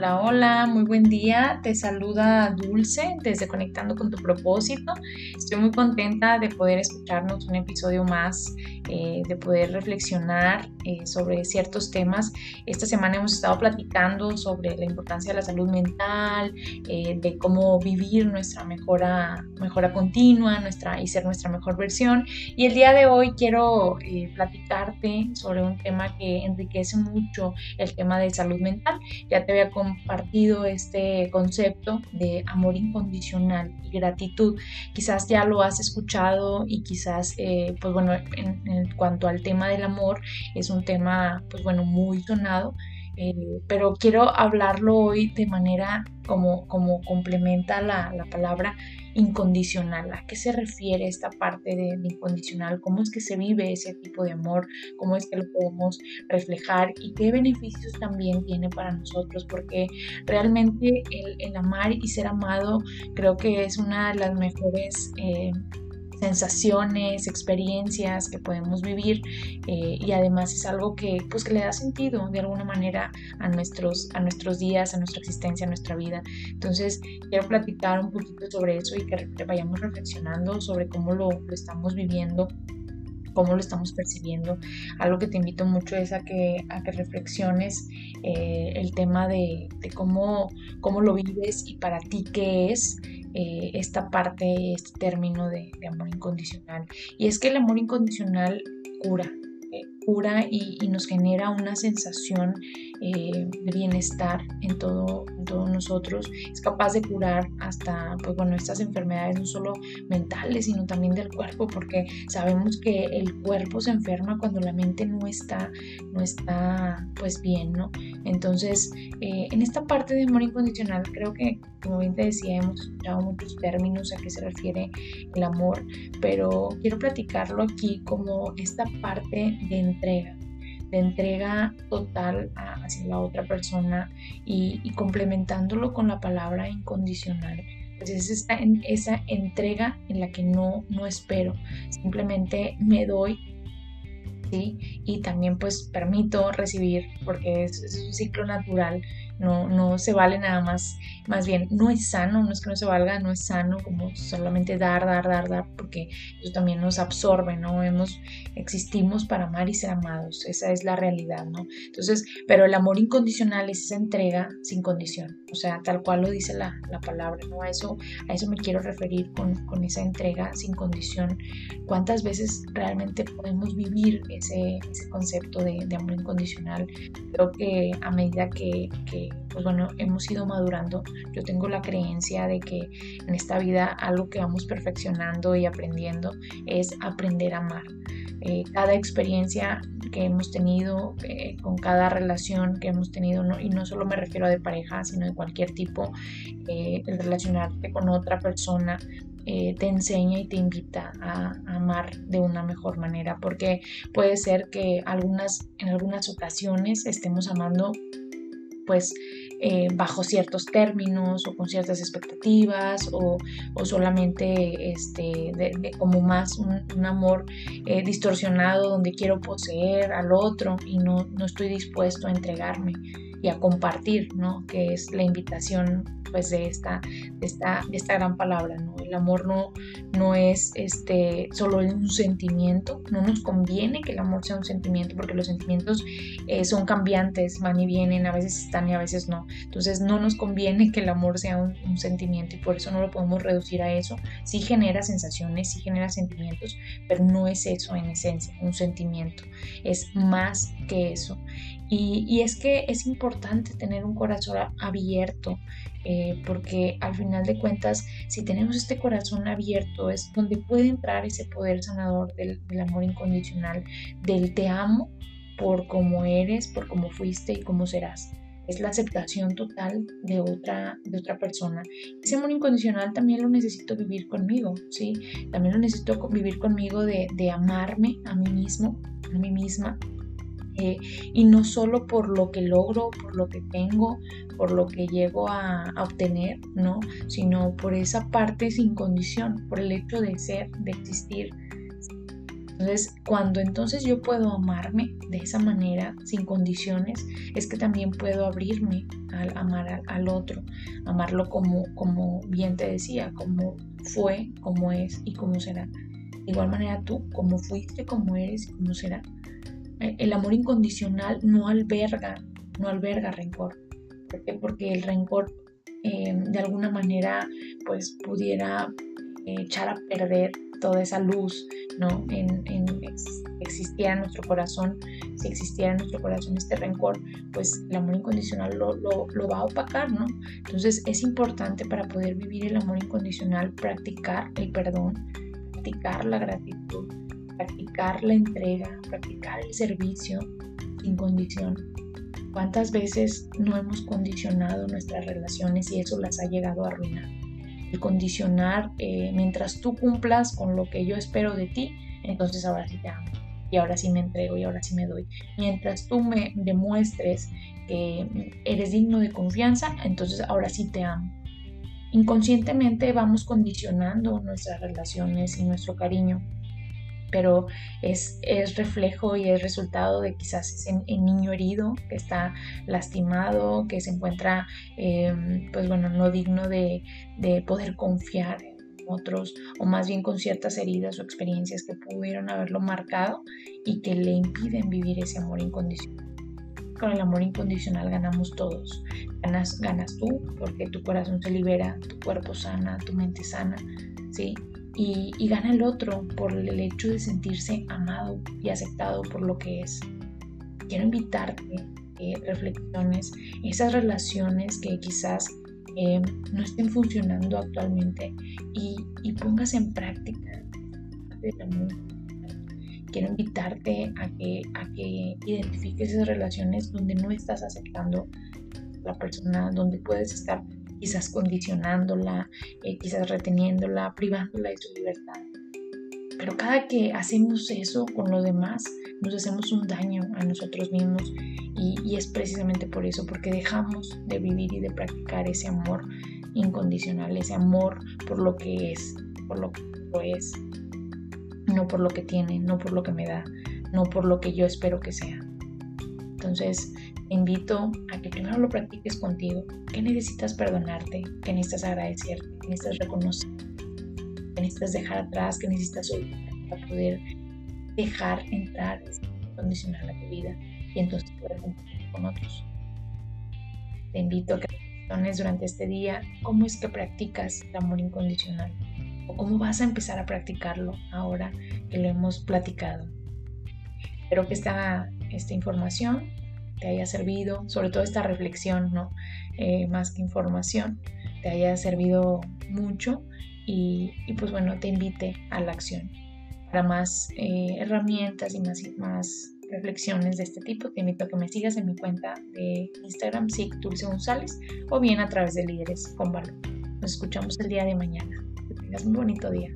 Hola, hola, muy buen día. Te saluda Dulce desde Conectando con tu propósito. Estoy muy contenta de poder escucharnos un episodio más, eh, de poder reflexionar eh, sobre ciertos temas. Esta semana hemos estado platicando sobre la importancia de la salud mental, eh, de cómo vivir nuestra mejora, mejora continua nuestra, y ser nuestra mejor versión. Y el día de hoy quiero platicarte sobre un tema que enriquece mucho el tema de salud mental. Ya te había compartido este concepto de amor incondicional y gratitud. Quizás ya lo has escuchado y quizás, eh, pues bueno, en, cuanto al tema del amor, es un tema, pues bueno, muy sonado. Eh, pero quiero hablarlo hoy de manera como, como complementa la, la palabra incondicional. ¿A qué se refiere esta parte de, incondicional? ¿Cómo es que se vive ese tipo de amor? ¿Cómo es que lo podemos reflejar? ¿Y qué beneficios también tiene para nosotros? Porque realmente el, amar y ser amado creo que es una de las mejores... Eh, sensaciones, experiencias que podemos vivir eh, y además es algo que pues que le da sentido de alguna manera a nuestros, a nuestros días, a nuestra existencia, a nuestra vida. Entonces quiero platicar un poquito sobre eso y que vayamos reflexionando sobre cómo lo, lo estamos viviendo cómo lo estamos percibiendo. Algo que te invito mucho es a que, a que reflexiones eh, el tema de, de, cómo, cómo lo vives y para ti qué es eh, esta parte, este término de, amor incondicional. Y es que el amor incondicional cura, cura y, nos genera una sensación eh, de bienestar en todo, todos nosotros. Es capaz de curar hasta, pues bueno, estas enfermedades no solo mentales, sino también del cuerpo, porque sabemos que el cuerpo se enferma cuando la mente no está, no está pues bien, ¿no? Entonces, en esta parte de amor incondicional creo que como bien te decía, hemos escuchado muchos términos a qué se refiere el amor, pero quiero platicarlo aquí como esta parte de entrega de entrega total hacia la otra persona y, complementándolo con la palabra incondicional. Pues es esta, esa entrega en la que no, no espero, simplemente me doy ¿sí? y también pues permito recibir porque es un ciclo natural no, no se vale nada más, más bien, no es sano, no es que no se valga, no es sano como solamente dar, dar, dar, dar, porque eso también nos absorbe, ¿no? Hemos, existimos para amar y ser amados, esa es la realidad, ¿no? Entonces, pero el amor incondicional es esa entrega sin condición, o sea, tal cual lo dice la, palabra, ¿no? A eso, a eso me quiero referir con, esa entrega sin condición. ¿Cuántas veces realmente podemos vivir ese, concepto de, amor incondicional? Creo que a medida que pues bueno, hemos ido madurando. Yo tengo la creencia de que en esta vida algo que vamos perfeccionando y aprendiendo es aprender a amar. Eh, cada experiencia que hemos tenido, eh, con cada relación que hemos tenido, y no solo me refiero a de pareja, sino de cualquier tipo, eh, el relacionarte con otra persona te enseña y te invita a, a, amar de una mejor manera, porque puede ser que algunas, en algunas ocasiones estemos amando pues eh, bajo ciertos términos o con ciertas expectativas o, solamente este, de, como más un, amor eh, distorsionado donde quiero poseer al otro y no, no estoy dispuesto a entregarme y a compartir, ¿no? Que es la invitación pues de esta, de esta, esta gran palabra, ¿no? El amor no, no es este, solo un sentimiento, no nos conviene que el amor sea un sentimiento porque los sentimientos eh, son cambiantes, van y vienen, a veces están y a veces no. Entonces no nos conviene que el amor sea un, un sentimiento y por eso no lo podemos reducir a eso. Sí genera sensaciones, sí genera sentimientos, pero no es eso en esencia, un sentimiento. Es más que eso. Y, es que es importante tener un corazón abierto, eh, porque al final de cuentas, si tenemos este corazón abierto, es donde puede entrar ese poder sanador del, amor incondicional, del te amo por cómo eres, por cómo fuiste y cómo serás. Es la aceptación total de otra, de otra persona. Ese amor incondicional también lo necesito vivir conmigo, ¿sí? También lo necesito vivir conmigo de, de amarme a mí mismo, a mí misma, eh, y no solo por lo que logro, por lo que tengo, por lo que llego a, obtener, ¿no? Sino por esa parte sin condición, por el hecho de ser, de existir. Entonces, cuando entonces yo puedo amarme de esa manera, sin condiciones, es que también puedo abrirme al amar al, otro, amarlo como, como bien te decía, como fue, como es y como será. De igual manera tú, como fuiste, como eres y como será. Eh, el amor incondicional no alberga, no alberga rencor. ¿Por qué? Porque el rencor eh, de alguna manera pues pudiera eh, echar a perder toda esa luz, ¿no? En, en existiera en nuestro corazón, si existiera en nuestro corazón este rencor, pues el amor incondicional lo, lo, lo, va a opacar, ¿no? Entonces es importante para poder vivir el amor incondicional practicar el perdón, practicar la gratitud, practicar la entrega, practicar el servicio sin condición. ¿Cuántas veces no hemos condicionado nuestras relaciones y eso las ha llegado a arruinar? El condicionar, eh, mientras tú cumplas con lo que yo espero de ti, entonces ahora sí te amo. Y ahora sí me entrego y ahora sí me doy. Mientras tú me demuestres que eres digno de confianza, entonces ahora sí te amo. Inconscientemente vamos condicionando nuestras relaciones y nuestro cariño pero es, es, reflejo y es resultado de quizás ese niño herido que está lastimado, que se encuentra, em, pues bueno, no digno de, de, poder confiar en otros, o más bien con ciertas heridas o experiencias que pudieron haberlo marcado y que le impiden vivir ese amor incondicional. Con el amor incondicional ganamos todos. Ganas, ganas tú porque tu corazón se libera, tu cuerpo sana, tu mente sana, ¿sí? Y, gana el otro por el hecho de sentirse amado y aceptado por lo que es. Quiero invitarte a que reflexiones esas relaciones que quizás eh, no estén funcionando actualmente y, pongas en práctica Quiero invitarte a que, a que identifiques esas relaciones donde no estás aceptando la persona, donde puedes estar quizás condicionándola, eh, quizás reteniéndola, privándola de su libertad. Pero cada que hacemos eso con los demás, nos hacemos un daño a nosotros mismos y, y es precisamente por eso, porque dejamos de vivir y de practicar ese amor incondicional, ese amor por lo que es, por lo que es, no por lo que tiene, no por lo que me da, no por lo que yo espero que sea. Entonces, te invito a que primero lo practiques contigo. ¿Qué necesitas perdonarte? ¿Qué necesitas agradecerte? ¿Qué necesitas reconocer? ¿Qué necesitas dejar atrás? ¿Qué necesitas olvidar para poder dejar entrar ese condicional a tu vida y entonces poder compartir con otros? Te invito a que reflexiones durante este día cómo es que practicas el amor incondicional o cómo vas a empezar a practicarlo ahora que lo hemos platicado. Espero que esta, esta información te haya servido, sobre todo esta reflexión, ¿no? Eh, más que información, te haya servido mucho y, pues bueno, te invite a la acción. Para más eh, herramientas y más, más reflexiones de este tipo, te invito a que me sigas en mi cuenta de Instagram, SIC Dulce González, o bien a través de Líderes con Valor. Nos escuchamos el día de mañana. Que tengas un bonito día.